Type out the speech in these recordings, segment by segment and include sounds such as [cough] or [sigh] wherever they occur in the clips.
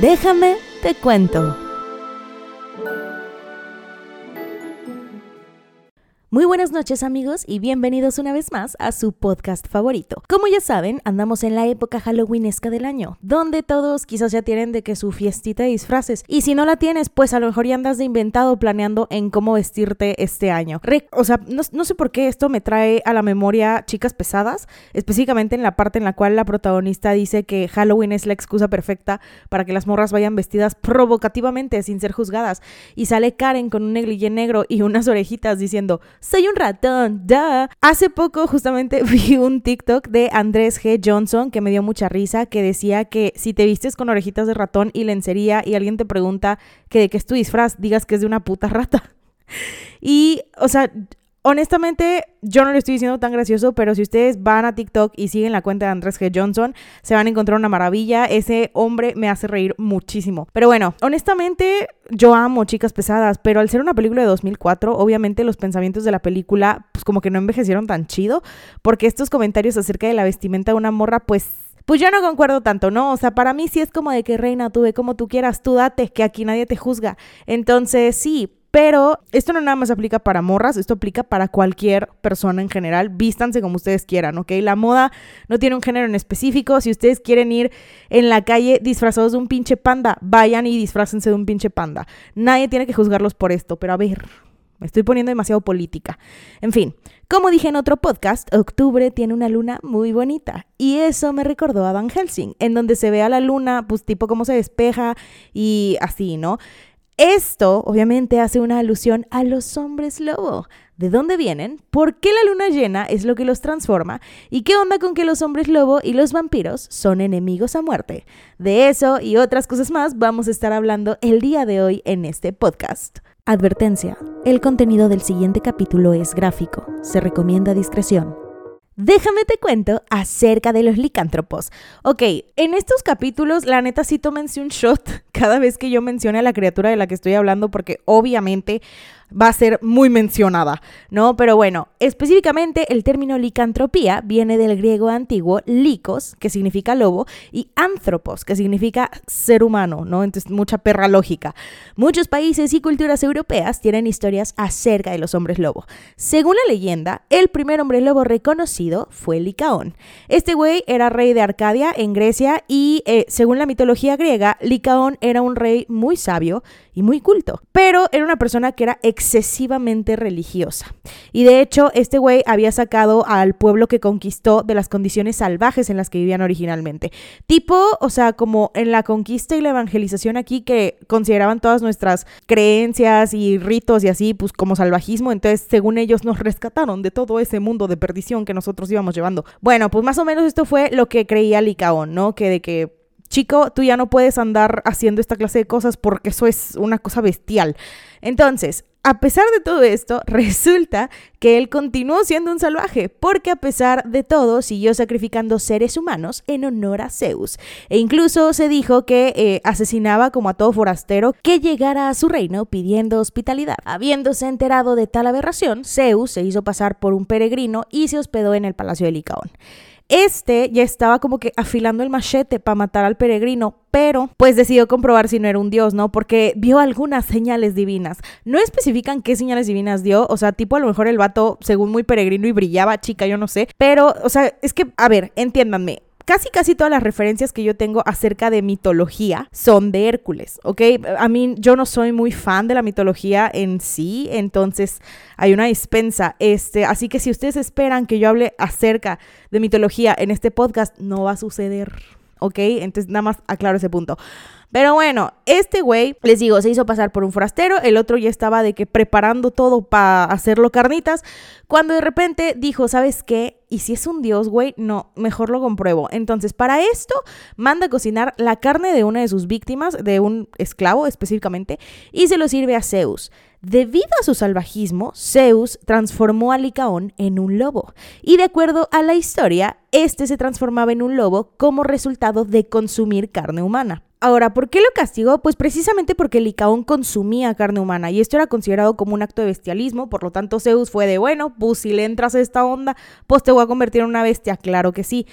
Déjame te cuento. Muy buenas noches amigos y bienvenidos una vez más a su podcast favorito. Como ya saben, andamos en la época halloweenesca del año, donde todos quizás ya tienen de que su fiestita de disfraces. Y si no la tienes, pues a lo mejor ya andas de inventado planeando en cómo vestirte este año. o sea, no, no sé por qué esto me trae a la memoria chicas pesadas, específicamente en la parte en la cual la protagonista dice que Halloween es la excusa perfecta para que las morras vayan vestidas provocativamente sin ser juzgadas. Y sale Karen con un negligé negro y unas orejitas diciendo soy un ratón, duh. Hace poco justamente [laughs] vi un TikTok de Andrés G. Johnson que me dio mucha risa, que decía que si te vistes con orejitas de ratón y lencería y alguien te pregunta que de qué es tu disfraz, digas que es de una puta rata. [laughs] Y, o sea, honestamente, yo no le estoy diciendo tan gracioso, pero si ustedes van a TikTok y siguen la cuenta de Andrés G. Johnson, se van a encontrar una maravilla. Ese hombre me hace reír muchísimo. Pero bueno, honestamente, yo amo Chicas Pesadas, pero al ser una película de 2004, obviamente los pensamientos de la película, pues como que no envejecieron tan chido, porque estos comentarios acerca de la vestimenta de una morra, pues pues yo no concuerdo tanto, ¿no? O sea, para mí sí es como de que reina, tú ve como tú quieras, tú date, que aquí nadie te juzga. Entonces, sí, pero esto no nada más aplica para morras, esto aplica para cualquier persona en general. Vístanse como ustedes quieran, ¿ok? La moda no tiene un género en específico. Si ustedes quieren ir en la calle disfrazados de un pinche panda, vayan y disfrácense de un pinche panda. Nadie tiene que juzgarlos por esto, pero a ver, me estoy poniendo demasiado política. En fin, como dije en otro podcast, octubre tiene una luna muy bonita. Y eso me recordó a Van Helsing, en donde se ve a la luna, pues tipo cómo se despeja y así, ¿no? Esto obviamente hace una alusión a los hombres lobo. ¿De dónde vienen? ¿Por qué la luna llena es lo que los transforma? ¿Y qué onda con que los hombres lobo y los vampiros son enemigos a muerte? De eso y otras cosas más vamos a estar hablando el día de hoy en este podcast. Advertencia. El contenido del siguiente capítulo es gráfico. Se recomienda discreción. Déjame te cuento acerca de los licántropos. Ok, en estos capítulos, la neta sí tómense un shot [laughs] cada vez que yo mencione a la criatura de la que estoy hablando, porque obviamente va a ser muy mencionada, ¿no? Pero bueno, específicamente el término licantropía viene del griego antiguo licos, que significa lobo, y anthropos, que significa ser humano, ¿no? Entonces, mucha perra lógica. Muchos países y culturas europeas tienen historias acerca de los hombres lobo. Según la leyenda, el primer hombre lobo reconocido fue Licaón. Este güey era rey de Arcadia en Grecia y, eh, según la mitología griega, Licaón era un rey muy sabio y muy culto, pero era una persona que era excesivamente religiosa. Y de hecho, este güey había sacado al pueblo que conquistó de las condiciones salvajes en las que vivían originalmente. Tipo, o sea, como en la conquista y la evangelización aquí que consideraban todas nuestras creencias y ritos y así, pues como salvajismo, entonces según ellos nos rescataron de todo ese mundo de perdición que nosotros íbamos llevando. Bueno, pues más o menos esto fue lo que creía Licaón, ¿no? Que de que chico, tú ya no puedes andar haciendo esta clase de cosas porque eso es una cosa bestial. Entonces, a pesar de todo esto, [laughs] resulta que él continuó siendo un salvaje, porque a pesar de todo siguió sacrificando seres humanos en honor a Zeus. E incluso se dijo que eh, asesinaba como a todo forastero que llegara a su reino pidiendo hospitalidad. Habiéndose enterado de tal aberración, Zeus se hizo pasar por un peregrino y se hospedó en el palacio de Licaón. Este ya estaba como que afilando el machete para matar al peregrino, pero pues decidió comprobar si no era un dios, ¿no? Porque vio algunas señales divinas. No especifican qué señales divinas dio, o sea, tipo a lo mejor el vato, según muy peregrino y brillaba, chica, yo no sé, pero, o sea, es que, a ver, entiéndanme, casi casi todas las referencias que yo tengo acerca de mitología son de Hércules, ¿ok? A mí yo no soy muy fan de la mitología en sí, entonces hay una dispensa, este, así que si ustedes esperan que yo hable acerca de mitología en este podcast, no va a suceder, ¿ok? Entonces nada más aclaro ese punto. Pero bueno, este güey, les digo, se hizo pasar por un forastero, el otro ya estaba de que preparando todo para hacerlo carnitas, cuando de repente dijo, ¿sabes qué? Y si es un dios, güey, no, mejor lo compruebo. Entonces, para esto, manda a cocinar la carne de una de sus víctimas, de un esclavo específicamente, y se lo sirve a Zeus. Debido a su salvajismo, Zeus transformó a Licaón en un lobo. Y de acuerdo a la historia, este se transformaba en un lobo como resultado de consumir carne humana. Ahora, ¿por qué lo castigó? Pues precisamente porque Licaón consumía carne humana y esto era considerado como un acto de bestialismo, por lo tanto Zeus fue de, bueno, pues si le entras a esta onda, pues te voy a convertir en una bestia, claro que sí.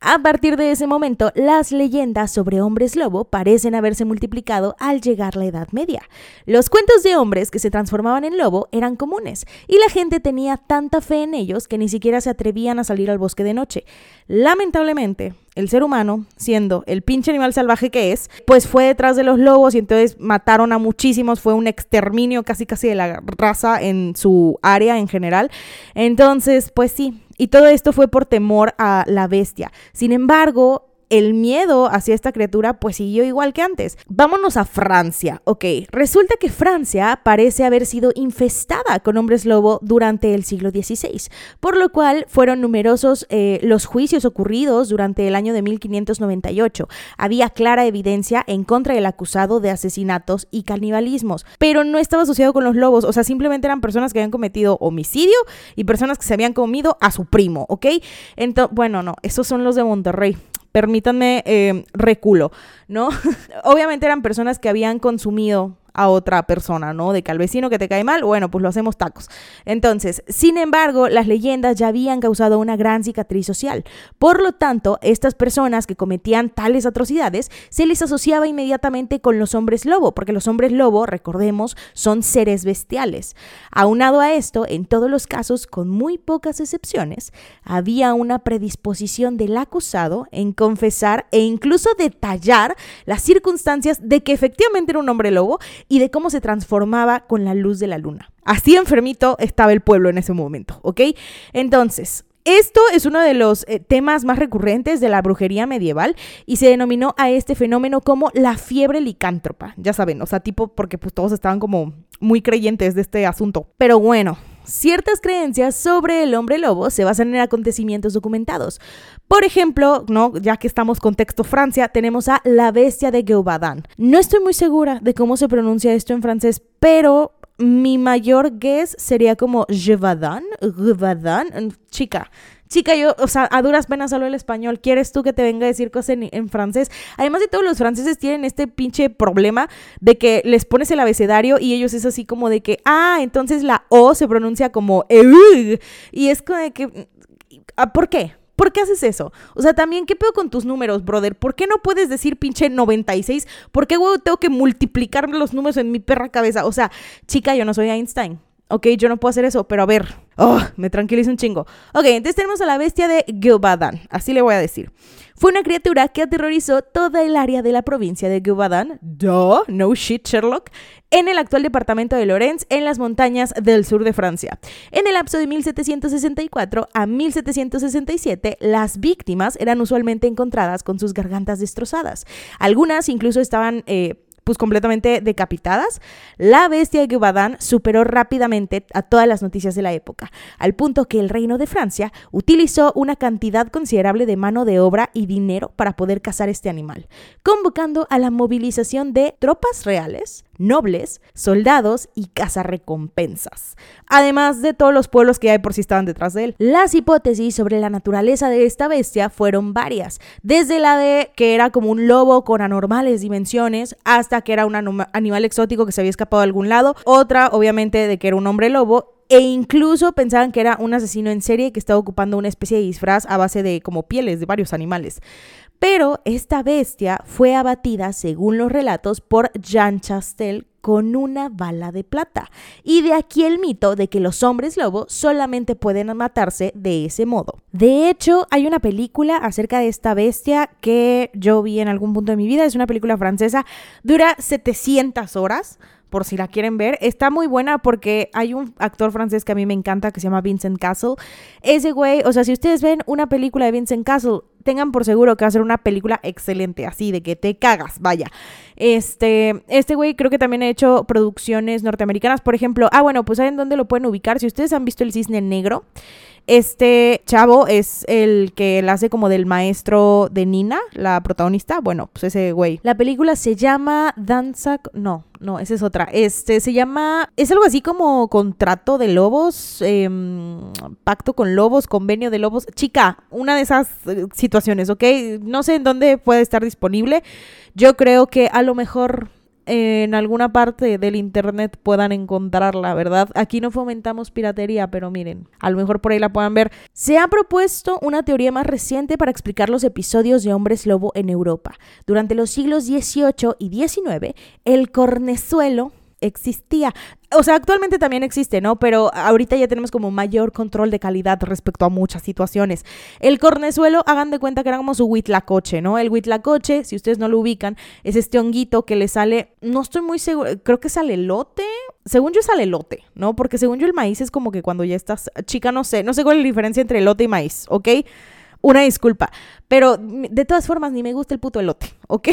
A partir de ese momento, las leyendas sobre hombres lobo parecen haberse multiplicado al llegar la Edad Media. Los cuentos de hombres que se transformaban en lobo eran comunes, y la gente tenía tanta fe en ellos que ni siquiera se atrevían a salir al bosque de noche. Lamentablemente, el ser humano, siendo el pinche animal salvaje que es, pues fue detrás de los lobos y entonces mataron a muchísimos, fue un exterminio casi casi de la raza en su área en general. Entonces, pues sí, y todo esto fue por temor a la bestia. Sin embargo, el miedo hacia esta criatura pues siguió igual que antes. Vámonos a Francia, ok. Resulta que Francia parece haber sido infestada con hombres lobo durante el siglo XVI, por lo cual fueron numerosos eh, los juicios ocurridos durante el año de 1598. Había clara evidencia en contra del acusado de asesinatos y canibalismos, pero no estaba asociado con los lobos, o sea, simplemente eran personas que habían cometido homicidio y personas que se habían comido a su primo, ¿ok? Entonces, bueno, no, esos son los de Monterrey permítanme eh, reculo, ¿no? [laughs] Obviamente eran personas que habían consumido a otra persona, ¿no? De que al vecino que te cae mal, bueno, pues lo hacemos tacos. Entonces, sin embargo, las leyendas ya habían causado una gran cicatriz social. Por lo tanto, estas personas que cometían tales atrocidades se les asociaba inmediatamente con los hombres lobo, porque los hombres lobo, recordemos, son seres bestiales. Aunado a esto, en todos los casos, con muy pocas excepciones, había una predisposición del acusado en confesar e incluso detallar las circunstancias de que efectivamente era un hombre lobo y de cómo se transformaba con la luz de la luna. Así enfermito estaba el pueblo en ese momento, ¿ok? Entonces, esto es uno de los eh, temas más recurrentes de la brujería medieval y se denominó a este fenómeno como la fiebre licántropa. Ya saben, o sea, tipo porque pues todos estaban como muy creyentes de este asunto. Pero bueno, Ciertas creencias sobre el hombre lobo se basan en acontecimientos documentados. Por ejemplo, ¿no? ya que estamos contexto Francia, tenemos a la bestia de Gévaudan. No estoy muy segura de cómo se pronuncia esto en francés, pero mi mayor guess sería como Gévaudan, Gévaudan, chica. Chica, yo, o sea, a duras penas hablo el español. ¿Quieres tú que te venga a decir cosas en, francés? Además de todo, los franceses tienen este pinche problema de que les pones el abecedario y ellos es así como de que, ah, entonces la O se pronuncia como EUG. Y es como de que, ah, ¿por qué? ¿Por qué haces eso? O sea, también, ¿qué pedo con tus números, brother? ¿Por qué no puedes decir pinche 96? ¿Por qué, huevo, tengo que multiplicar los números en mi perra cabeza? O sea, chica, yo no soy Einstein. Ok, yo no puedo hacer eso, pero a ver, oh, me tranquiliza un chingo. Ok, entonces tenemos a la bestia de Gilbadan, así le voy a decir. Fue una criatura que aterrorizó toda el área de la provincia de Gilbadan, duh, no shit Sherlock, en el actual departamento de Lorenz, en las montañas del sur de Francia. En el lapso de 1764 a 1767, las víctimas eran usualmente encontradas con sus gargantas destrozadas. Algunas incluso estaban... Eh, pues completamente decapitadas, la bestia de Gubadán superó rápidamente a todas las noticias de la época, al punto que el reino de Francia utilizó una cantidad considerable de mano de obra y dinero para poder cazar este animal, convocando a la movilización de tropas reales, nobles, soldados y cazarrecompensas, además de todos los pueblos que hay por si estaban detrás de él. Las hipótesis sobre la naturaleza de esta bestia fueron varias, desde la de que era como un lobo con anormales dimensiones, hasta que era un animal exótico que se había escapado de algún lado, otra obviamente de que era un hombre lobo e incluso pensaban que era un asesino en serie que estaba ocupando una especie de disfraz a base de como pieles de varios animales. Pero esta bestia fue abatida, según los relatos, por Jean Chastel con una bala de plata. Y de aquí el mito de que los hombres lobo solamente pueden matarse de ese modo. De hecho, hay una película acerca de esta bestia que yo vi en algún punto de mi vida. Es una película francesa. Dura 700 horas por si la quieren ver. Está muy buena porque hay un actor francés que a mí me encanta que se llama Vincent Castle. Ese güey, o sea, si ustedes ven una película de Vincent Castle, tengan por seguro que va a ser una película excelente, así de que te cagas, vaya. Este, este güey creo que también ha hecho producciones norteamericanas, por ejemplo, ah, bueno, pues ¿saben dónde lo pueden ubicar? Si ustedes han visto El Cisne Negro, este chavo es el que la hace como del maestro de Nina, la protagonista. Bueno, pues ese güey. La película se llama Danza. No, no, esa es otra. Este se llama. Es algo así como contrato de lobos, em, pacto con lobos, convenio de lobos. Chica, una de esas eh, situaciones, ¿ok? No sé en dónde puede estar disponible. Yo creo que a lo mejor en alguna parte del internet puedan encontrarla, ¿verdad? Aquí no fomentamos piratería, pero miren, a lo mejor por ahí la puedan ver. Se ha propuesto una teoría más reciente para explicar los episodios de hombres lobo en Europa. Durante los siglos XVIII y XIX, el cornezuelo existía. O sea, actualmente también existe, ¿no? Pero ahorita ya tenemos como mayor control de calidad respecto a muchas situaciones. El cornezuelo, hagan de cuenta que era como su huitlacoche, ¿no? El huitlacoche, si ustedes no lo ubican, es este honguito que le sale, no estoy muy seguro, creo que sale lote. Según yo sale lote, ¿no? Porque según yo el maíz es como que cuando ya estás chica, no sé, no sé cuál es la diferencia entre lote y maíz, ¿ok? Una disculpa, pero de todas formas ni me gusta el puto elote, [laughs] ¿ok?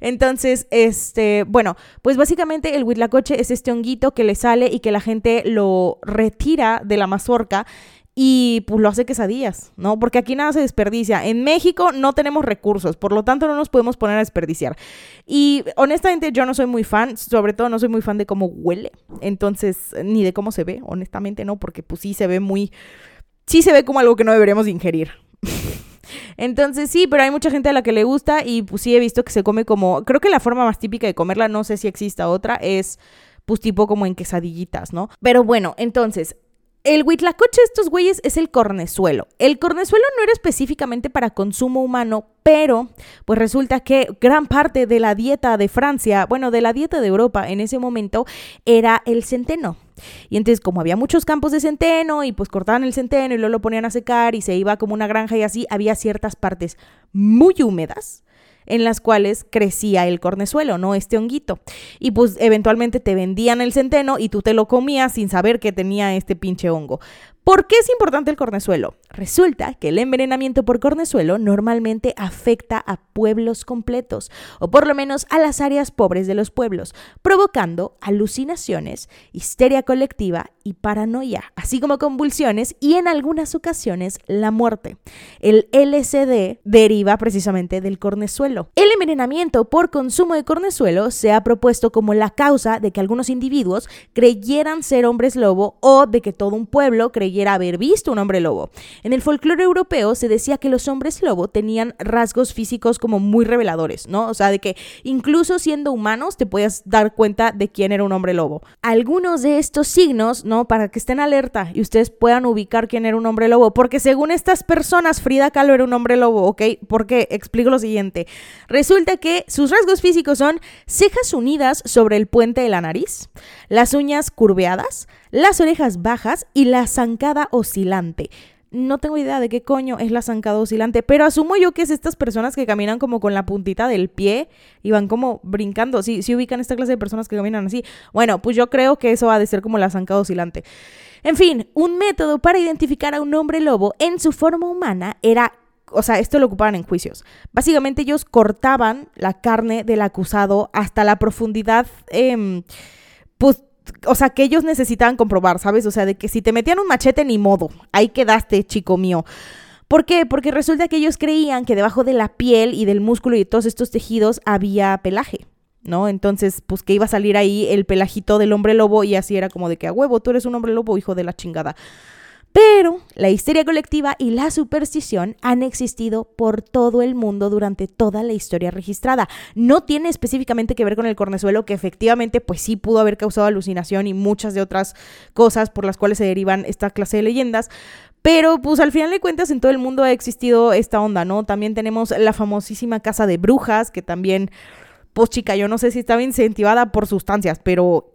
Entonces, este, bueno, pues básicamente el huitlacoche es este honguito que le sale y que la gente lo retira de la mazorca y pues lo hace quesadillas, ¿no? Porque aquí nada se desperdicia. En México no tenemos recursos, por lo tanto no nos podemos poner a desperdiciar. Y honestamente yo no soy muy fan, sobre todo no soy muy fan de cómo huele, entonces ni de cómo se ve, honestamente no, porque pues sí se ve muy, sí se ve como algo que no deberíamos ingerir, entonces sí, pero hay mucha gente a la que le gusta y pues sí he visto que se come como, creo que la forma más típica de comerla, no sé si exista otra, es pues tipo como en quesadillitas, ¿no? Pero bueno, entonces, el huitlacoche de estos güeyes es el cornezuelo. El cornezuelo no era específicamente para consumo humano, pero pues resulta que gran parte de la dieta de Francia, bueno, de la dieta de Europa en ese momento era el centeno. Y entonces como había muchos campos de centeno y pues cortaban el centeno y luego lo ponían a secar y se iba como una granja y así, había ciertas partes muy húmedas en las cuales crecía el cornezuelo, ¿no? Este honguito. Y pues eventualmente te vendían el centeno y tú te lo comías sin saber que tenía este pinche hongo. ¿Por qué es importante el cornezuelo? Resulta que el envenenamiento por cornezuelo normalmente afecta a pueblos completos, o por lo menos a las áreas pobres de los pueblos, provocando alucinaciones, histeria colectiva y paranoia, así como convulsiones y en algunas ocasiones la muerte. El LSD deriva precisamente del cornezuelo. El envenenamiento por consumo de cornezuelo se ha propuesto como la causa de que algunos individuos creyeran ser hombres lobo o de que todo un pueblo creyera haber visto un hombre lobo. En el folclore europeo se decía que los hombres lobo tenían rasgos físicos como muy reveladores, ¿no? O sea, de que incluso siendo humanos te podías dar cuenta de quién era un hombre lobo. Algunos de estos signos, ¿no? Para que estén alerta y ustedes puedan ubicar quién era un hombre lobo, porque según estas personas, Frida Kahlo era un hombre lobo, ¿ok? Porque explico lo siguiente. Resulta que sus rasgos físicos son cejas unidas sobre el puente de la nariz, las uñas curveadas, las orejas bajas y la zancada oscilante. No tengo idea de qué coño es la zancada oscilante, pero asumo yo que es estas personas que caminan como con la puntita del pie y van como brincando. Si, si ubican esta clase de personas que caminan así. Bueno, pues yo creo que eso ha de ser como la zancada oscilante. En fin, un método para identificar a un hombre lobo en su forma humana era o sea, esto lo ocupaban en juicios. Básicamente ellos cortaban la carne del acusado hasta la profundidad, eh, pues o sea, que ellos necesitaban comprobar, ¿sabes? O sea, de que si te metían un machete, ni modo, ahí quedaste, chico mío. ¿Por qué? Porque resulta que ellos creían que debajo de la piel y del músculo y de todos estos tejidos había pelaje, ¿no? Entonces, pues que iba a salir ahí el pelajito del hombre lobo y así era como de que a huevo, tú eres un hombre lobo, hijo de la chingada. Pero la histeria colectiva y la superstición han existido por todo el mundo durante toda la historia registrada. No tiene específicamente que ver con el cornezuelo, que efectivamente pues sí pudo haber causado alucinación y muchas de otras cosas por las cuales se derivan esta clase de leyendas, pero pues al final de cuentas en todo el mundo ha existido esta onda, ¿no? También tenemos la famosísima casa de brujas, que también, pues chica, yo no sé si estaba incentivada por sustancias, pero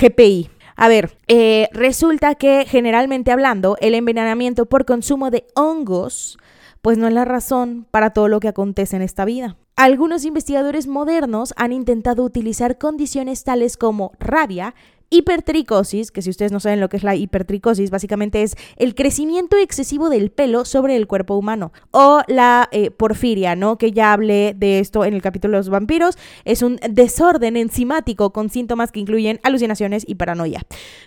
GPI. A ver, eh, resulta que generalmente hablando, el envenenamiento por consumo de hongos, pues no es la razón para todo lo que acontece en esta vida. Algunos investigadores modernos han intentado utilizar condiciones tales como rabia, hipertricosis, que si ustedes no saben lo que es la hipertricosis, básicamente es el crecimiento excesivo del pelo sobre el cuerpo humano. O la eh, porfiria, ¿no? Que ya hablé de esto en el capítulo de los vampiros. Es un desorden enzimático con síntomas que incluyen alucinaciones y paranoia.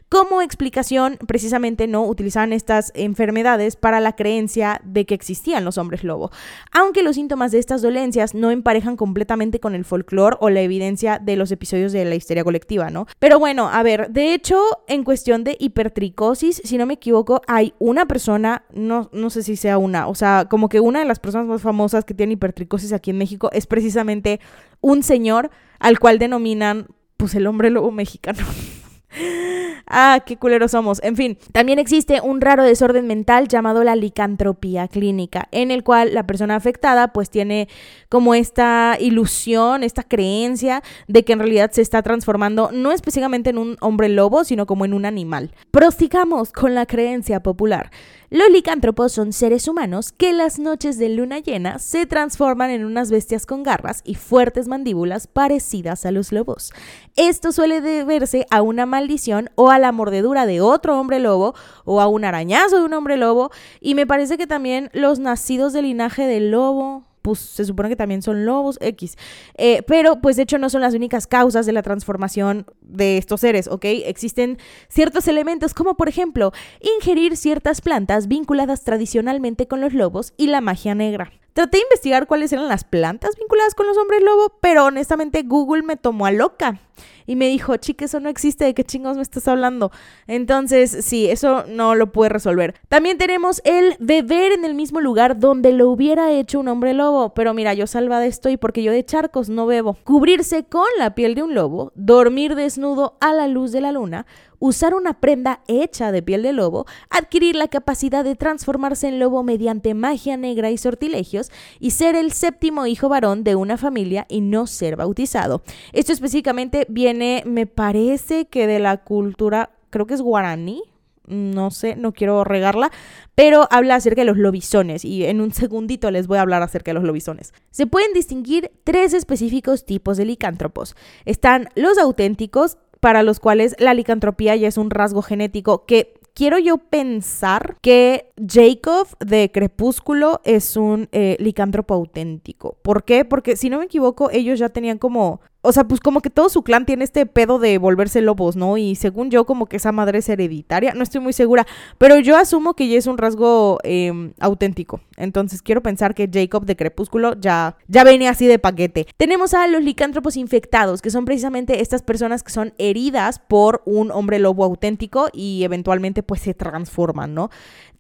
Como explicación, precisamente no utilizaban estas enfermedades para la creencia de que existían los hombres lobo. Aunque los síntomas de estas dolencias no emparejan completamente con el folclore o la evidencia de los episodios de la histeria colectiva, ¿no? Pero bueno, a ver de hecho, en cuestión de hipertricosis, si no me equivoco, hay una persona, no, no sé si sea una, o sea, como que una de las personas más famosas que tiene hipertricosis aquí en México es precisamente un señor al cual denominan, pues, el hombre lobo mexicano. [laughs] Ah, qué culeros somos. En fin, también existe un raro desorden mental llamado la licantropía clínica, en el cual la persona afectada pues tiene como esta ilusión, esta creencia de que en realidad se está transformando no específicamente en un hombre lobo, sino como en un animal. Prosigamos con la creencia popular. Los licántropos son seres humanos que las noches de luna llena se transforman en unas bestias con garras y fuertes mandíbulas parecidas a los lobos. Esto suele deberse a una maldición o a la mordedura de otro hombre lobo o a un arañazo de un hombre lobo y me parece que también los nacidos del linaje del lobo pues se supone que también son lobos X. Eh, pero pues de hecho no son las únicas causas de la transformación de estos seres, ¿ok? Existen ciertos elementos como por ejemplo ingerir ciertas plantas vinculadas tradicionalmente con los lobos y la magia negra. Traté de investigar cuáles eran las plantas vinculadas con los hombres lobo, pero honestamente Google me tomó a loca y me dijo, chique, eso no existe, ¿de qué chingos me estás hablando? Entonces, sí, eso no lo puede resolver. También tenemos el beber en el mismo lugar donde lo hubiera hecho un hombre lobo, pero mira, yo salvada estoy porque yo de charcos no bebo. Cubrirse con la piel de un lobo, dormir desnudo a la luz de la luna, usar una prenda hecha de piel de lobo, adquirir la capacidad de transformarse en lobo mediante magia negra y sortilegios y ser el séptimo hijo varón de una familia y no ser bautizado. Esto específicamente viene, me parece que de la cultura, creo que es guaraní, no sé, no quiero regarla, pero habla acerca de los lobisones y en un segundito les voy a hablar acerca de los lobisones. Se pueden distinguir tres específicos tipos de licántropos. Están los auténticos, para los cuales la licantropía ya es un rasgo genético que quiero yo pensar que Jacob de Crepúsculo es un eh, licántropo auténtico. ¿Por qué? Porque si no me equivoco, ellos ya tenían como o sea, pues como que todo su clan tiene este pedo de volverse lobos, ¿no? Y según yo, como que esa madre es hereditaria, no estoy muy segura, pero yo asumo que ya es un rasgo em, auténtico. Entonces quiero pensar que Jacob de Crepúsculo ya, ya venía así de paquete. Tenemos a los licántropos infectados, que son precisamente estas personas que son heridas por un hombre lobo auténtico y eventualmente pues se transforman, ¿no?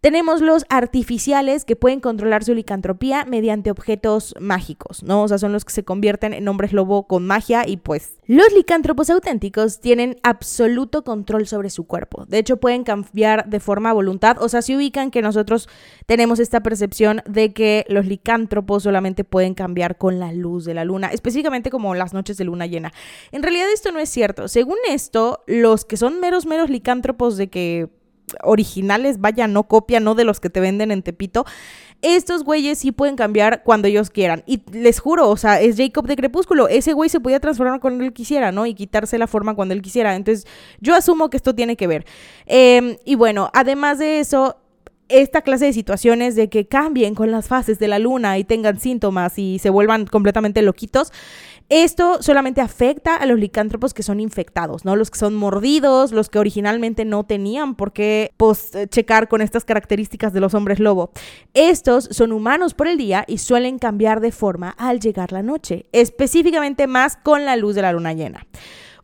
Tenemos los artificiales que pueden controlar su licantropía mediante objetos mágicos, ¿no? O sea, son los que se convierten en hombres lobo con magia y pues los licántropos auténticos tienen absoluto control sobre su cuerpo. De hecho, pueden cambiar de forma a voluntad. O sea, si ubican que nosotros tenemos esta percepción de que los licántropos solamente pueden cambiar con la luz de la luna, específicamente como las noches de luna llena. En realidad esto no es cierto. Según esto, los que son meros, meros licántropos de que originales, vaya, no copia, no de los que te venden en Tepito. Estos güeyes sí pueden cambiar cuando ellos quieran. Y les juro, o sea, es Jacob de Crepúsculo. Ese güey se podía transformar cuando él quisiera, ¿no? Y quitarse la forma cuando él quisiera. Entonces, yo asumo que esto tiene que ver. Em, y bueno, además de eso, esta clase de situaciones de que cambien con las fases de la luna y tengan síntomas y se vuelvan completamente loquitos, esto solamente afecta a los licántropos que son infectados, ¿no? Los que son mordidos, los que originalmente no tenían por qué pues, checar con estas características de los hombres lobo. Estos son humanos por el día y suelen cambiar de forma al llegar la noche, específicamente más con la luz de la luna llena.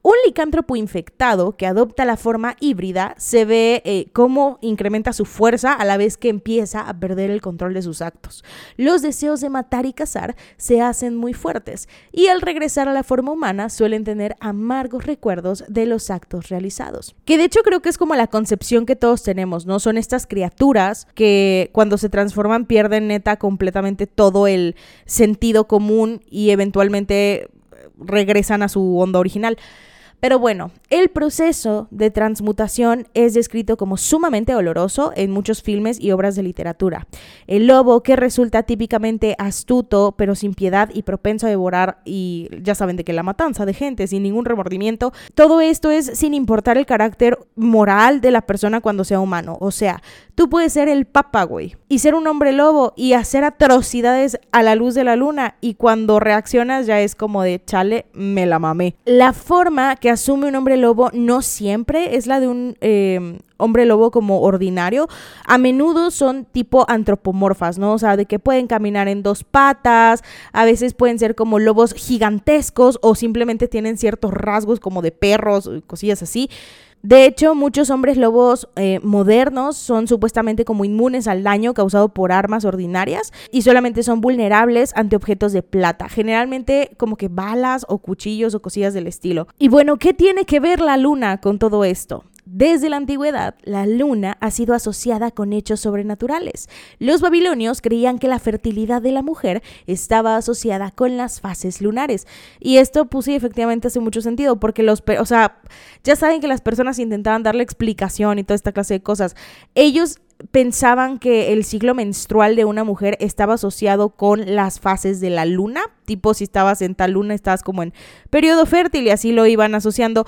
Un licántropo infectado que adopta la forma híbrida se ve eh, cómo incrementa su fuerza a la vez que empieza a perder el control de sus actos. Los deseos de matar y cazar se hacen muy fuertes y al regresar a la forma humana suelen tener amargos recuerdos de los actos realizados. Que de hecho creo que es como la concepción que todos tenemos, ¿no? Son estas criaturas que cuando se transforman pierden neta completamente todo el sentido común y eventualmente regresan a su onda original. Pero bueno, el proceso de transmutación es descrito como sumamente doloroso en muchos filmes y obras de literatura. El lobo, que resulta típicamente astuto, pero sin piedad y propenso a devorar, y ya saben de que la matanza de gente sin ningún remordimiento, todo esto es sin importar el carácter moral de la persona cuando sea humano. O sea, tú puedes ser el papa, güey, y ser un hombre lobo y hacer atrocidades a la luz de la luna, y cuando reaccionas ya es como de chale, me la mamé. La forma que asume un hombre lobo no siempre es la de un em, hombre lobo como ordinario. A menudo son tipo antropomorfas, ¿no? O sea, de que pueden caminar en dos patas, a veces pueden ser como lobos gigantescos o simplemente tienen ciertos rasgos como de perros, cosillas así. De hecho, muchos hombres lobos eh, modernos son supuestamente como inmunes al daño causado por armas ordinarias y solamente son vulnerables ante objetos de plata, generalmente como que balas o cuchillos o cosillas del estilo. Y bueno, ¿qué tiene que ver la luna con todo esto? Desde la antigüedad, la luna ha sido asociada con hechos sobrenaturales. Los babilonios creían que la fertilidad de la mujer estaba asociada con las fases lunares. Y esto puse efectivamente hace mucho sentido, porque los, o sea, ya saben que las personas intentaban darle explicación y toda esta clase de cosas. Ellos pensaban que el ciclo menstrual de una mujer estaba asociado con las fases de la luna, tipo si estabas en tal luna estabas como en periodo fértil y así lo iban asociando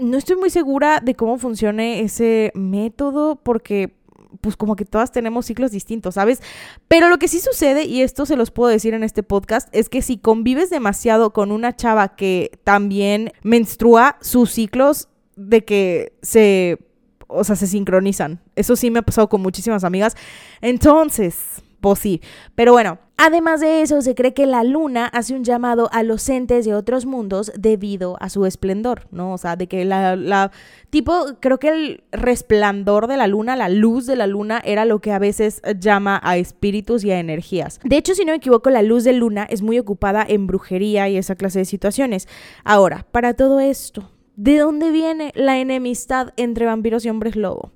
no estoy muy segura de cómo funcione ese método porque pues como que todas tenemos ciclos distintos, ¿sabes? Pero lo que sí sucede, y esto se los puedo decir en este podcast, es que si convives demasiado con una chava que también menstrua, sus ciclos de que se, o sea, se sincronizan. Eso sí me ha pasado con muchísimas amigas. Entonces, pues sí. Pero bueno, además de eso, se cree que la luna hace un llamado a los entes de otros mundos debido a su esplendor, ¿no? O sea, de que la, la, tipo, creo que el resplandor de la luna, la luz de la luna, era lo que a veces llama a espíritus y a energías. De hecho, si no me equivoco, la luz de luna es muy ocupada en brujería y esa clase de situaciones. Ahora, para todo esto, ¿de dónde viene la enemistad entre vampiros y hombres lobo?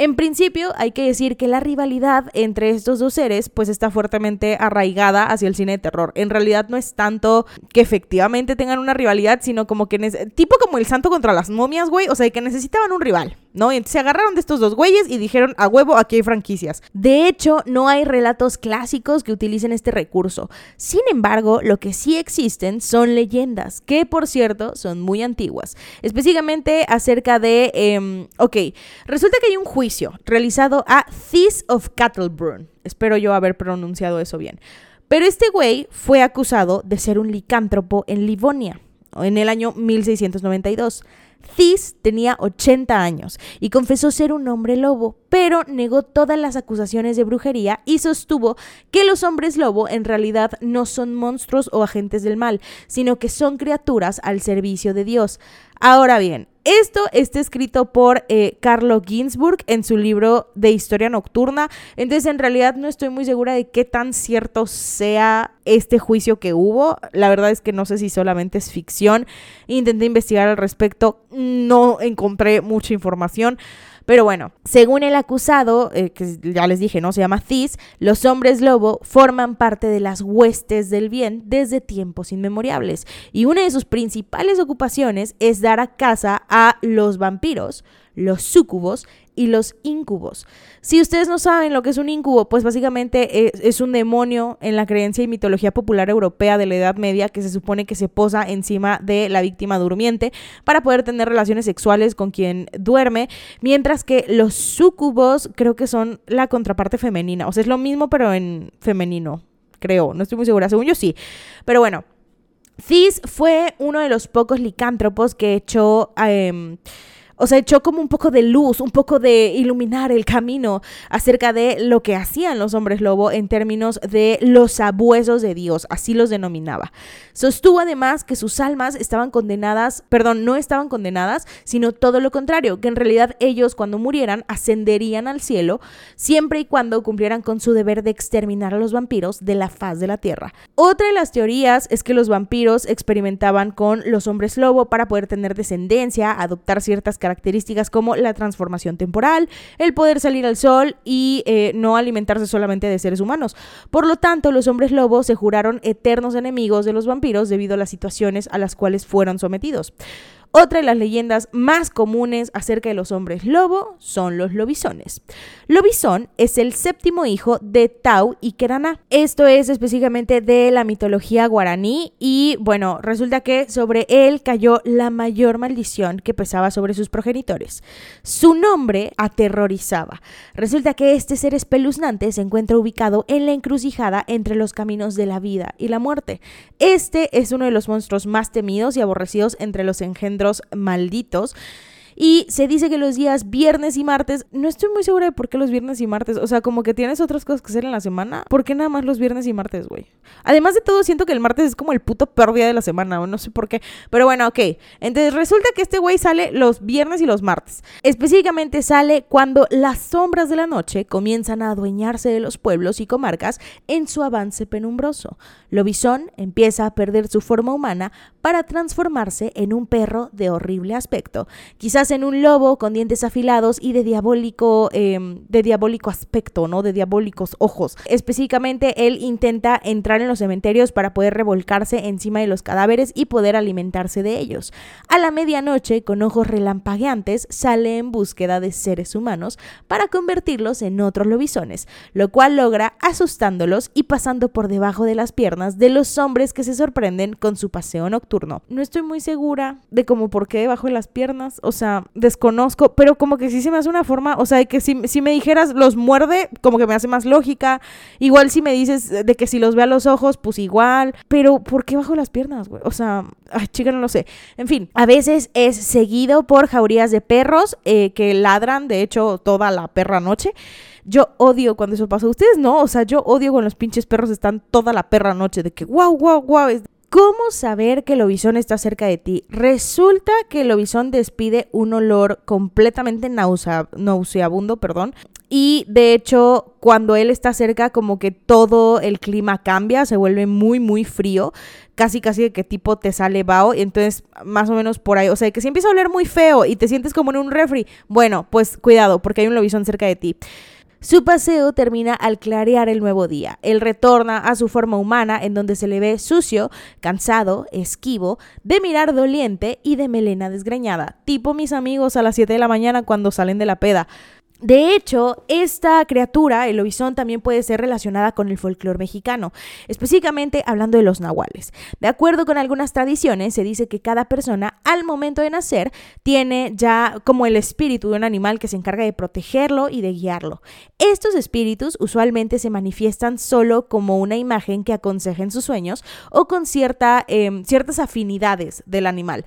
En principio, hay que decir que la rivalidad entre estos dos seres pues está fuertemente arraigada hacia el cine de terror. En realidad no es tanto que efectivamente tengan una rivalidad, sino como que tipo como el santo contra las momias, güey, o sea, que necesitaban un rival. ¿no? Y se agarraron de estos dos güeyes y dijeron, a huevo, aquí hay franquicias. De hecho, no hay relatos clásicos que utilicen este recurso. Sin embargo, lo que sí existen son leyendas, que por cierto son muy antiguas. Específicamente acerca de, em, ok, resulta que hay un juicio realizado a Thys of Cattlebrunn. Espero yo haber pronunciado eso bien. Pero este güey fue acusado de ser un licántropo en Livonia en el año 1692. Thys tenía 80 años y confesó ser un hombre lobo, pero negó todas las acusaciones de brujería y sostuvo que los hombres lobo en realidad no son monstruos o agentes del mal, sino que son criaturas al servicio de Dios. Ahora bien, esto está escrito por eh, Carlo Ginsburg en su libro de Historia Nocturna. Entonces, en realidad no estoy muy segura de qué tan cierto sea este juicio que hubo. La verdad es que no sé si solamente es ficción. Intenté investigar al respecto. No encontré mucha información. Pero bueno, según el acusado, eh, que ya les dije, ¿no? Se llama Thys, los hombres lobo forman parte de las huestes del bien desde tiempos inmemoriales. Y una de sus principales ocupaciones es dar a casa a los vampiros, los súcubos y los incubos. Si ustedes no saben lo que es un incubo, pues básicamente es, un demonio en la creencia y mitología popular europea de la Edad Media que se supone que se posa encima de la víctima durmiente para poder tener relaciones sexuales con quien duerme, mientras que los sucubos creo que son la contraparte femenina, o sea, es lo mismo pero en femenino, creo, no estoy muy segura, según yo sí, pero bueno. Thys fue uno de los pocos licántropos que echó... Em, o sea, echó como un poco de luz, un poco de iluminar el camino acerca de lo que hacían los hombres lobo en términos de los abuesos de Dios, así los denominaba. Sostuvo además que sus almas estaban condenadas, perdón, no estaban condenadas, sino todo lo contrario, que en realidad ellos cuando murieran ascenderían al cielo siempre y cuando cumplieran con su deber de exterminar a los vampiros de la faz de la tierra. Otra de las teorías es que los vampiros experimentaban con los hombres lobo para poder tener descendencia, adoptar ciertas características características como la transformación temporal, el poder salir al sol y eh, no alimentarse solamente de seres humanos. Por lo tanto, los hombres lobos se juraron eternos enemigos de los vampiros debido a las situaciones a las cuales fueron sometidos. Otra de las leyendas más comunes acerca de los hombres lobo son los lobisones. Lobizón es el séptimo hijo de Tau y Keraná. Esto es específicamente de la mitología guaraní y bueno, resulta que sobre él cayó la mayor maldición que pesaba sobre sus progenitores. Su nombre aterrorizaba. Resulta que este ser espeluznante se encuentra ubicado en la encrucijada entre los caminos de la vida y la muerte. Este es uno de los monstruos más temidos y aborrecidos entre los engendros malditos. Y se dice que los días viernes y martes, no estoy muy segura de por qué los viernes y martes, o sea, como que tienes otras cosas que hacer en la semana, ¿por qué nada más los viernes y martes, güey? Además de todo, siento que el martes es como el puto peor día de la semana, o no sé por qué, pero bueno, ok. Entonces resulta que este güey sale los viernes y los martes. Específicamente sale cuando las sombras de la noche comienzan a adueñarse de los pueblos y comarcas en su avance penumbroso. Lobizón empieza a perder su forma humana para transformarse en un perro de horrible aspecto. Quizás en un lobo con dientes afilados y de diabólico, em, de diabólico aspecto, ¿no? De diabólicos ojos. Específicamente, él intenta entrar en los cementerios para poder revolcarse encima de los cadáveres y poder alimentarse de ellos. A la medianoche, con ojos relampagueantes, sale en búsqueda de seres humanos para convertirlos en otros lobisones, lo cual logra asustándolos y pasando por debajo de las piernas de los hombres que se sorprenden con su paseo nocturno. No estoy muy segura de cómo por qué debajo de las piernas, o sea, desconozco, pero como que sí se me hace una forma, o sea, que si, me dijeras los muerde, como que me hace más lógica. Igual si me dices de que si los ve a los ojos, pues igual. Pero ¿por qué bajo las piernas, güey? O sea, chica, no lo sé. En fin, a veces es seguido por jaurías de perros eh, que ladran, de hecho, toda la perra noche. Yo odio cuando eso pasa. Ustedes no, o sea, yo odio cuando los pinches perros están toda la perra noche de que guau, guau, guau. ¿Cómo saber que el lobizón está cerca de ti? Resulta que el lobizón despide un olor completamente nauseabundo, perdón. Y de hecho, cuando él está cerca, como que todo el clima cambia, se vuelve muy, muy frío. Casi, casi de que tipo te sale vaho. Y entonces, más o menos por ahí. O sea, que si empieza a oler muy feo y te sientes como en un refri, bueno, pues cuidado, porque hay un lobizón cerca de ti. Su paseo termina al clarear el nuevo día. Él retorna a su forma humana en donde se le ve sucio, cansado, esquivo, de mirar doliente y de melena desgreñada, tipo mis amigos a las 7 de la mañana cuando salen de la peda. De hecho, esta criatura, el lobizón, también puede ser relacionada con el folclore mexicano, específicamente hablando de los nahuales. De acuerdo con algunas tradiciones, se dice que cada persona al momento de nacer tiene ya como el espíritu de un animal que se encarga de protegerlo y de guiarlo. Estos espíritus usualmente se manifiestan solo como una imagen que aconseja en sus sueños o con cierta, em, ciertas afinidades del animal.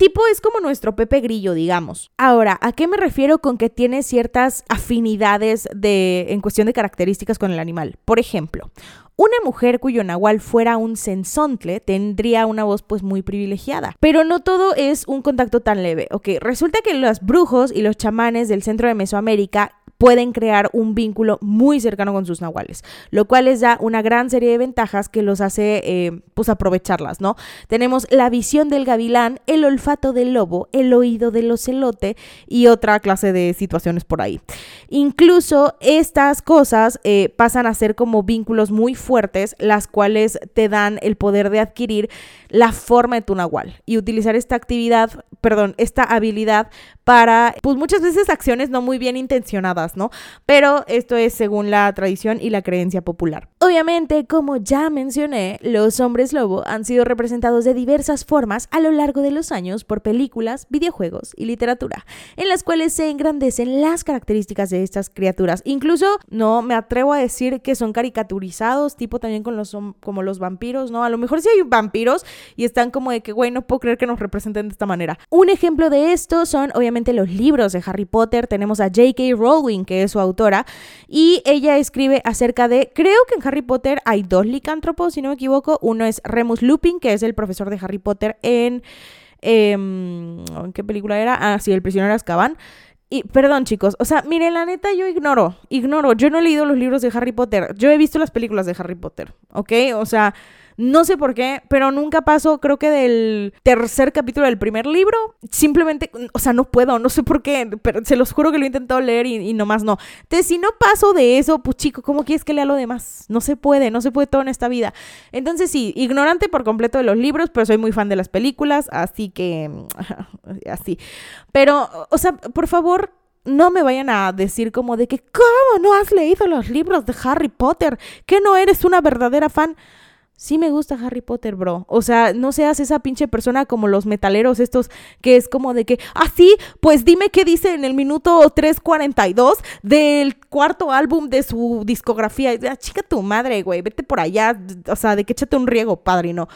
Tipo es como nuestro Pepe Grillo, digamos. Ahora, ¿a qué me refiero con que tiene ciertas afinidades de, en cuestión de características con el animal? Por ejemplo, una mujer cuyo nahual fuera un sensontle tendría una voz pues muy privilegiada. Pero no todo es un contacto tan leve. Ok, resulta que los brujos y los chamanes del centro de Mesoamérica pueden crear un vínculo muy cercano con sus nahuales, lo cual les da una gran serie de ventajas que los hace eh, pues aprovecharlas, ¿no? Tenemos la visión del gavilán, el olfato del lobo, el oído del ocelote y otra clase de situaciones por ahí. Incluso estas cosas eh, pasan a ser como vínculos muy fuertes, las cuales te dan el poder de adquirir la forma de tu nahual y utilizar esta actividad, perdón, esta habilidad para, pues muchas veces acciones no muy bien intencionadas, ¿no? Pero esto es según la tradición y la creencia popular. Obviamente, como ya mencioné, los hombres lobo han sido representados de diversas formas a lo largo de los años por películas, videojuegos y literatura, en las cuales se engrandecen las características de estas criaturas. Incluso, no me atrevo a decir que son caricaturizados, tipo también con los, como los vampiros, ¿no? A lo mejor sí hay vampiros y están como de que, güey, no puedo creer que nos representen de esta manera. Un ejemplo de esto son, obviamente, los libros de Harry Potter. Tenemos a J.K. Rowling, que es su autora, y ella escribe acerca de, creo que en Harry Potter hay dos licántropos, si no me equivoco. Uno es Remus Lupin, que es el profesor de Harry Potter en... Em, ¿En qué película era? Ah, sí, El prisionero de Azkaban. Y perdón, chicos, o sea, miren, la neta yo ignoro, ignoro, yo no he leído los libros de Harry Potter, yo he visto las películas de Harry Potter, ¿ok? O sea, no sé por qué, pero nunca paso, creo que del tercer capítulo del primer libro. Simplemente, o sea, no puedo, no sé por qué, pero se los juro que lo he intentado leer y, nomás no. Entonces, si no paso de eso, pues chico, ¿cómo quieres que lea lo demás? No se puede, no se puede todo en esta vida. Entonces, sí, ignorante por completo de los libros, pero soy muy fan de las películas, así que, [laughs] así. Pero, o sea, por favor, no me vayan a decir como de que, ¿cómo no has leído los libros de Harry Potter? ¿Que no eres una verdadera fan? Sí me gusta Harry Potter, bro. O sea, no seas esa pinche persona como los metaleros estos que es como de que, ah, sí, pues dime qué dice en el minuto 3.42 del cuarto álbum de su discografía. Ah, chica tu madre, güey, vete por allá. O sea, de que échate un riego, padrino.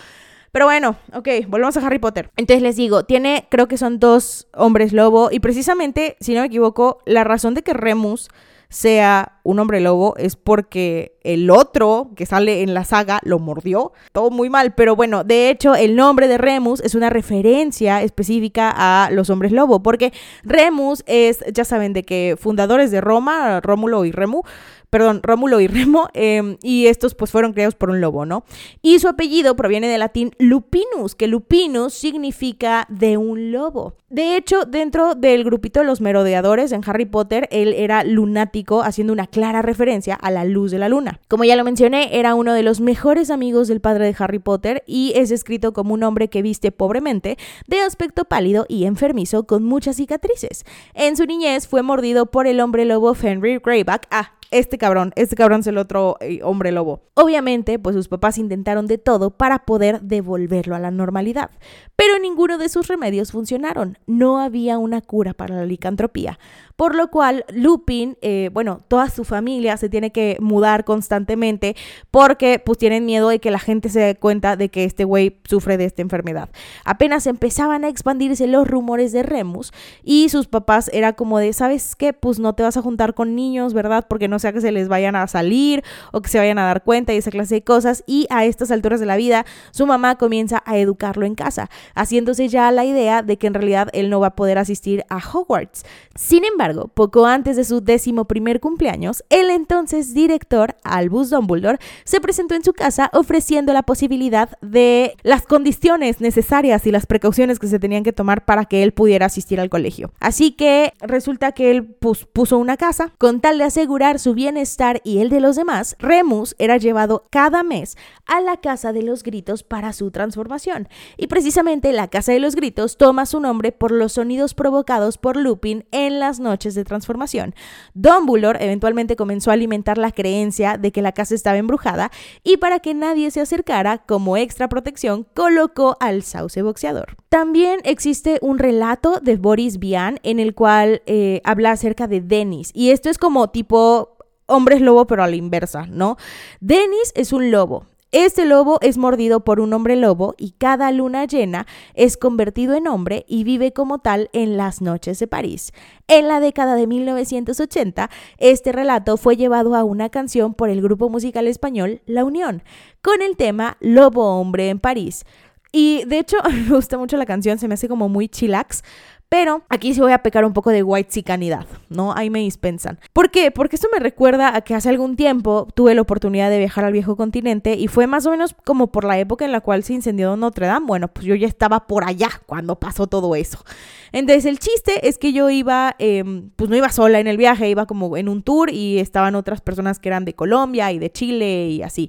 Pero bueno, ok, volvemos a Harry Potter. Entonces les digo, tiene, creo que son dos hombres lobo y precisamente, si no me equivoco, la razón de que Remus sea un hombre lobo es porque el otro que sale en la saga lo mordió. Todo muy mal, pero bueno, de hecho el nombre de Remus es una referencia específica a los hombres lobo, porque Remus es, ya saben, de que fundadores de Roma, Rómulo y Remu, perdón, Rómulo y Remo, em, y estos pues fueron creados por un lobo, ¿no? Y su apellido proviene del latín lupinus, que lupinus significa de un lobo. De hecho, dentro del grupito de los merodeadores en Harry Potter, él era lunático, haciendo una clara referencia a la luz de la luna. Como ya lo mencioné, era uno de los mejores amigos del padre de Harry Potter y es descrito como un hombre que viste pobremente, de aspecto pálido y enfermizo, con muchas cicatrices. En su niñez fue mordido por el hombre lobo Fenrir Greyback. Ah, este cabrón, este cabrón es el otro eh, hombre lobo. Obviamente, pues sus papás intentaron de todo para poder devolverlo a la normalidad, pero ninguno de sus remedios funcionaron. No había una cura para la licantropía, por lo cual Lupin, eh, bueno, toda su familia se tiene que mudar constantemente porque pues tienen miedo de que la gente se dé cuenta de que este güey sufre de esta enfermedad. Apenas empezaban a expandirse los rumores de Remus y sus papás era como de, ¿sabes qué? Pues no te vas a juntar con niños, ¿verdad? Porque no sea que se les vayan a salir o que se vayan a dar cuenta y esa clase de cosas. Y a estas alturas de la vida, su mamá comienza a educarlo en casa, haciéndose ya la idea de que en realidad él no va a poder asistir a Hogwarts. Sin embargo, poco antes de su décimo primer cumpleaños, el entonces director Albus Dumbledore se presentó en su casa ofreciendo la posibilidad de las condiciones necesarias y las precauciones que se tenían que tomar para que él pudiera asistir al colegio. Así que resulta que él puso una casa con tal de asegurar su bienestar y el de los demás. Remus era llevado cada mes a la casa de los gritos para su transformación. Y precisamente la casa de los gritos toma su nombre por los sonidos provocados por Lupin en las noches de transformación. Dumbledore eventualmente comenzó a alimentar la creencia de que la casa estaba embrujada y para que nadie se acercara, como extra protección, colocó al sauce boxeador. También existe un relato de Boris Vian en el cual eh, habla acerca de Dennis y esto es como tipo hombres lobo pero a la inversa, ¿no? Dennis es un lobo, este lobo es mordido por un hombre lobo y cada luna llena es convertido en hombre y vive como tal en las noches de París. En la década de 1980, este relato fue llevado a una canción por el grupo musical español La Unión, con el tema Lobo Hombre en París. Y de hecho, [laughs] me gusta mucho la canción, se me hace como muy chillax pero aquí sí voy a pecar un poco de white sicanidad, ¿no? Ahí me dispensan. ¿Por qué? Porque esto me recuerda a que hace algún tiempo tuve la oportunidad de viajar al viejo continente y fue más o menos como por la época en la cual se incendió Notre Dame. Bueno, pues yo ya estaba por allá cuando pasó todo eso. Entonces el chiste es que yo iba, em, pues no iba sola en el viaje, iba como en un tour y estaban otras personas que eran de Colombia y de Chile y así.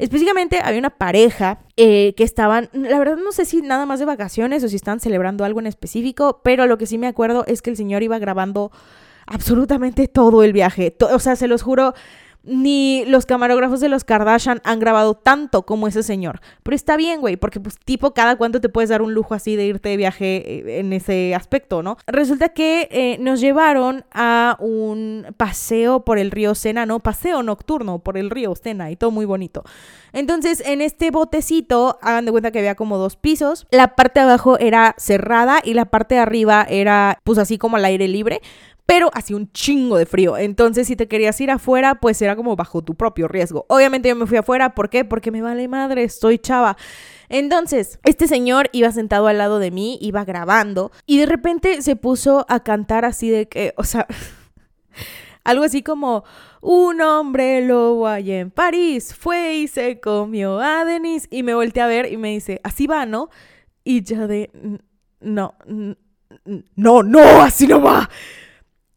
Específicamente había una pareja eh, que estaban, la verdad no sé si nada más de vacaciones o si estaban celebrando algo en específico, pero lo que sí me acuerdo es que el señor iba grabando absolutamente todo el viaje. o sea, se los juro, ni los camarógrafos de los Kardashian han grabado tanto como ese señor. Pero está bien, güey, porque pues tipo cada cuánto te puedes dar un lujo así de irte de viaje eh, en ese aspecto, ¿no? Resulta que eh, nos llevaron a un paseo por el río Sena, ¿no? Paseo nocturno por el río Sena y todo muy bonito. Entonces, en este botecito, hagan de cuenta que había como dos pisos. La parte de abajo era cerrada y la parte de arriba era pues así como al aire libre pero hacía un chingo de frío. Entonces, si te querías ir afuera, pues era como bajo tu propio riesgo. Obviamente yo me fui afuera, ¿por qué? Porque me vale madre, estoy chava. Entonces, este señor iba sentado al lado de mí, iba grabando, y de repente se puso a cantar así de que, o sea, [laughs] algo así como, un hombre lobo allá en París fue y se comió a Denise, y me volteé a ver y me dice, así va, ¿no? Y yo de, no, no, no, así no va.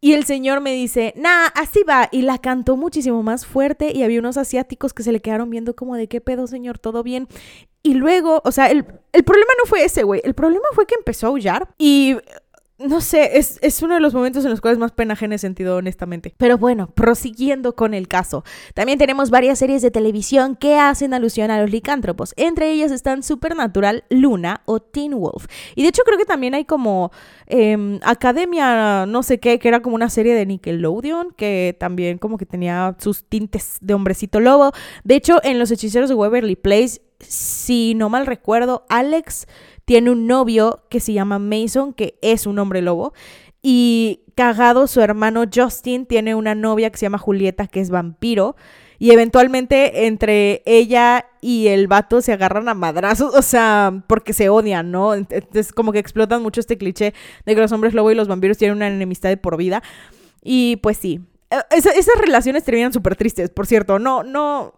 Y el señor me dice, nah, así va. Y la cantó muchísimo más fuerte y había unos asiáticos que se le quedaron viendo como de qué pedo, señor, todo bien. Y luego, o sea, el, el problema no fue ese, güey. El problema fue que empezó a aullar y no sé, es, es, uno de los momentos en los cuales más pena he sentido, honestamente. Pero bueno, prosiguiendo con el caso. También tenemos varias series de televisión que hacen alusión a los licántropos. Entre ellas están Supernatural, Luna o Teen Wolf. Y de hecho creo que también hay como em, Academia, no sé qué, que era como una serie de Nickelodeon, que también como que tenía sus tintes de hombrecito lobo. De hecho, en Los Hechiceros de Waverly Place, si no mal recuerdo, Alex tiene un novio que se llama Mason, que es un hombre lobo. Y cagado, su hermano Justin tiene una novia que se llama Julieta, que es vampiro. Y eventualmente entre ella y el vato se agarran a madrazos, o sea, porque se odian, ¿no? Entonces como que explotan mucho este cliché de que los hombres lobo y los vampiros tienen una enemistad de por vida. Y pues sí, e, esas relaciones terminan súper tristes, por cierto. No, no,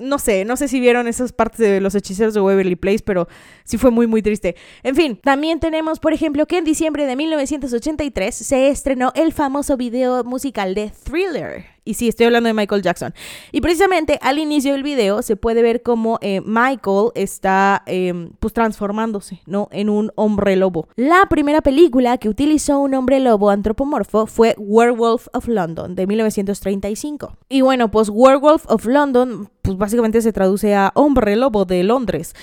no sé, no sé si vieron esas partes de los hechiceros de Waverly Place, pero sí fue muy, muy triste. En fin, también tenemos, por ejemplo, que en diciembre de 1983 se estrenó el famoso video musical de Thriller. Y sí, estoy hablando de Michael Jackson. Y precisamente al inicio del video se puede ver cómo eh, Michael está em, pues transformándose, ¿no? En un hombre lobo. La primera película que utilizó un hombre lobo antropomorfo fue Werewolf of London de 1935. Y bueno, pues Werewolf of London, pues básicamente se traduce a hombre lobo de Londres.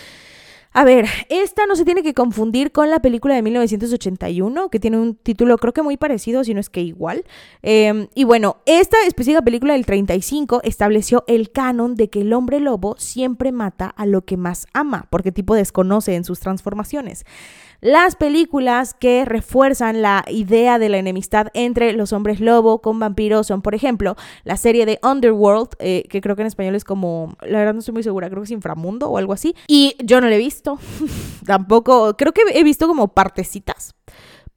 A ver, esta no se tiene que confundir con la película de 1981, que tiene un título creo que muy parecido, si no es que igual. Em, y bueno, esta específica película del 35 estableció el canon de que el hombre lobo siempre mata a lo que más ama, porque tipo desconoce en sus transformaciones. Las películas que refuerzan la idea de la enemistad entre los hombres lobo con vampiros son, por ejemplo, la serie de Underworld, eh, que creo que en español es como, la verdad no estoy muy segura, creo que es Inframundo o algo así. Y yo no la he visto, [laughs] tampoco, creo que he visto como partecitas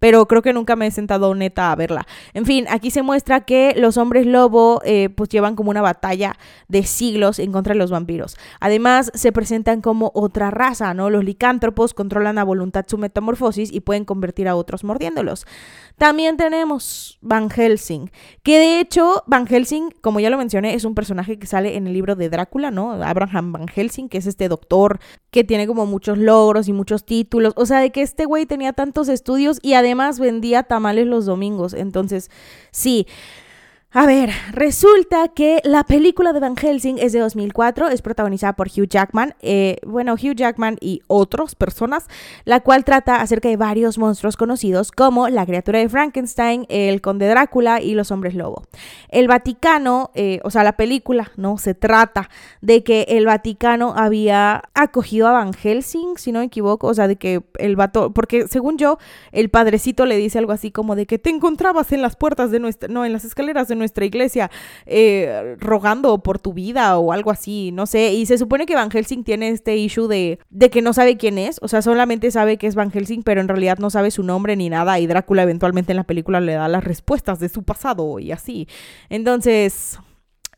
pero creo que nunca me he sentado neta a verla. En fin, aquí se muestra que los hombres lobo eh, pues llevan como una batalla de siglos en contra de los vampiros. Además, se presentan como otra raza, ¿no? Los licántropos controlan a voluntad su metamorfosis y pueden convertir a otros mordiéndolos. También tenemos Van Helsing, que de hecho Van Helsing, como ya lo mencioné, es un personaje que sale en el libro de Drácula, ¿no? Abraham Van Helsing, que es este doctor que tiene como muchos logros y muchos títulos. O sea, de que este güey tenía tantos estudios y además vendía tamales los domingos. Entonces, sí. A ver, resulta que la película de Van Helsing es de 2004, es protagonizada por Hugh Jackman, eh, bueno, Hugh Jackman y otras personas, la cual trata acerca de varios monstruos conocidos como la criatura de Frankenstein, el conde Drácula y los hombres lobo. El Vaticano, eh, o sea, la película, ¿no? Se trata de que el Vaticano había acogido a Van Helsing, si no me equivoco, o sea, de que el vato, porque según yo, el padrecito le dice algo así como de que te encontrabas en las puertas de nuestra, no, en las escaleras de nuestra iglesia eh, rogando por tu vida o algo así, no sé. Y se supone que Van Helsing tiene este issue de, de que no sabe quién es, o sea, solamente sabe que es Van Helsing, pero en realidad no sabe su nombre ni nada. Y Drácula eventualmente en la película le da las respuestas de su pasado y así. Entonces,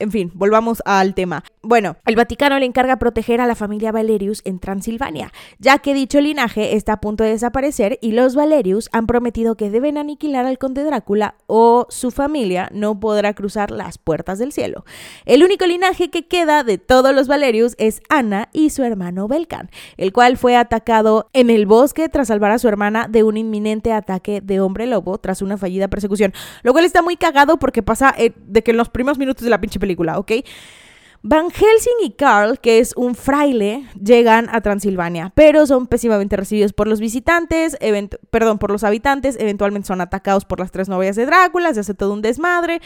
en fin, volvamos al tema. Bueno, el Vaticano le encarga proteger a la familia Valerius en Transilvania, ya que dicho linaje está a punto de desaparecer y los Valerius han prometido que deben aniquilar al conde Drácula o su familia no podrá cruzar las puertas del cielo. El único linaje que queda de todos los Valerius es Ana y su hermano Belkan, el cual fue atacado en el bosque tras salvar a su hermana de un inminente ataque de hombre lobo tras una fallida persecución, lo cual está muy cagado porque pasa eh, de que en los primeros minutos de la pinche película ¿ok? Van Helsing y Carl, que es un fraile, llegan a Transilvania, pero son pésimamente recibidos por los visitantes, perdón, por los habitantes, eventualmente son atacados por las tres novias de Drácula, se hace todo un desmadre,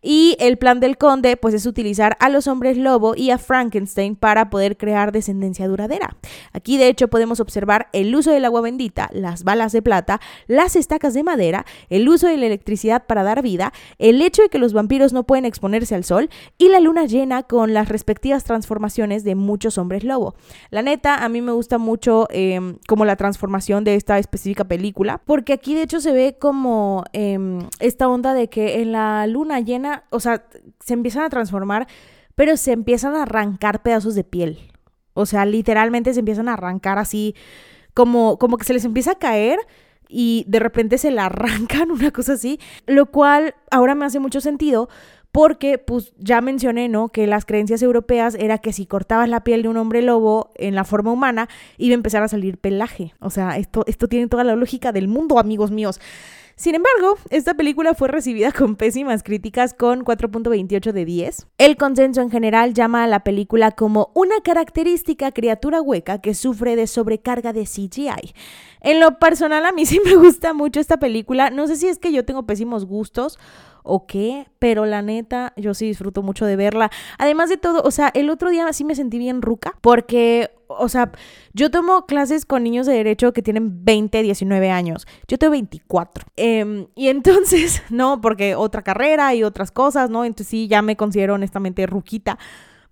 y el plan del conde pues es utilizar a los hombres lobo y a Frankenstein para poder crear descendencia duradera. Aquí de hecho podemos observar el uso del agua bendita, las balas de plata, las estacas de madera, el uso de la electricidad para dar vida, el hecho de que los vampiros no pueden exponerse al sol y la luna llena con la las respectivas transformaciones de muchos hombres lobo. La neta, a mí me gusta mucho em, como la transformación de esta específica película, porque aquí de hecho se ve como em, esta onda de que en la luna llena, o sea, se empiezan a transformar, pero se empiezan a arrancar pedazos de piel. O sea, literalmente se empiezan a arrancar así, como, como que se les empieza a caer y de repente se la [laughs] arrancan, una cosa así, lo cual ahora me hace mucho sentido porque pues ya mencioné, ¿no? Que las creencias europeas era que si cortabas la piel de un hombre lobo en la forma humana, iba a empezar a salir pelaje. O sea, esto, esto tiene toda la lógica del mundo, amigos míos. Sin embargo, esta película fue recibida [laughs] con pésimas críticas con 4.28 de 10. El consenso en general llama a la película como una característica criatura hueca que sufre de sobrecarga de CGI. En lo personal a mí [laughs] sí me gusta mucho esta película. No sé si es que yo tengo pésimos gustos o qué, pero la neta, yo sí disfruto mucho de verla. Además de todo, o sea, el otro día sí me sentí bien ruca, porque, o sea, yo tomo clases con niños de derecho que tienen 20, 19 años. Yo tengo 24. Em, y entonces, [laughs] no, porque otra carrera y otras cosas, ¿no? Entonces sí, ya me considero honestamente ruquita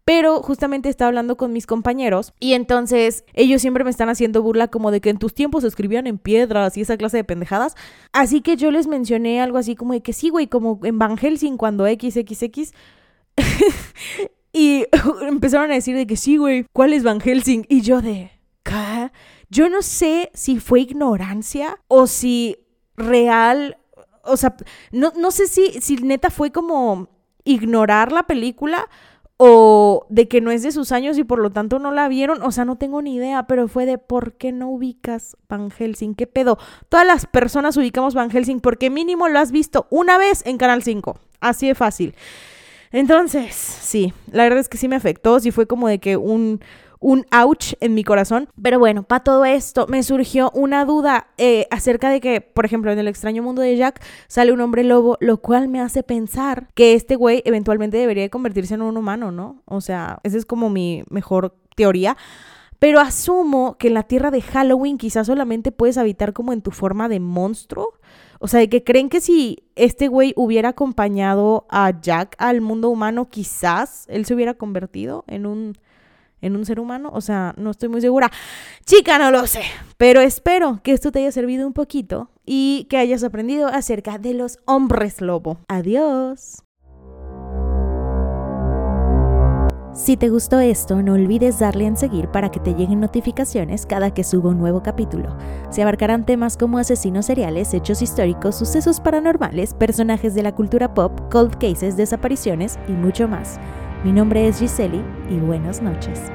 pero justamente estaba hablando con mis compañeros y entonces ellos siempre me están haciendo burla como de que en tus tiempos escribían en piedras y esa clase de pendejadas. Así que yo les mencioné algo así como de que sí, güey, como en Van Helsing cuando XXX. [laughs] y [laughs] empezaron a decir de que sí, güey, ¿cuál es Van Helsing? Y yo de, ¿qué? Yo no sé si fue ignorancia o si real, o sea, no, no sé si, si neta fue como ignorar la película o de que no es de sus años y por lo tanto no la vieron, o sea, no tengo ni idea, pero fue de por qué no ubicas Van Helsing, qué pedo. Todas las personas ubicamos Van Helsing porque mínimo lo has visto una vez en Canal 5, así de fácil. Entonces, sí, la verdad es que sí me afectó, sí fue como de que un un ouch en mi corazón. Pero bueno, para todo esto me surgió una duda eh, acerca de que, por ejemplo, en el extraño mundo de Jack sale un hombre lobo, lo cual me hace pensar que este güey eventualmente debería convertirse en un humano, ¿no? O sea, esa es como mi mejor teoría. Pero asumo que en la tierra de Halloween quizás solamente puedes habitar como en tu forma de monstruo. O sea, de que creen que si este güey hubiera acompañado a Jack al mundo humano, quizás él se hubiera convertido en un en un ser humano? O sea, no estoy muy segura. Chica, no lo sé. Pero espero que esto te haya servido un poquito y que hayas aprendido acerca de los hombres lobo. Adiós. Si te gustó esto, no olvides darle en seguir para que te lleguen notificaciones cada que suba un nuevo capítulo. Se abarcarán temas como asesinos seriales, hechos históricos, sucesos paranormales, personajes de la cultura pop, cold cases, desapariciones y mucho más. Mi nombre es Giseli y buenas noches.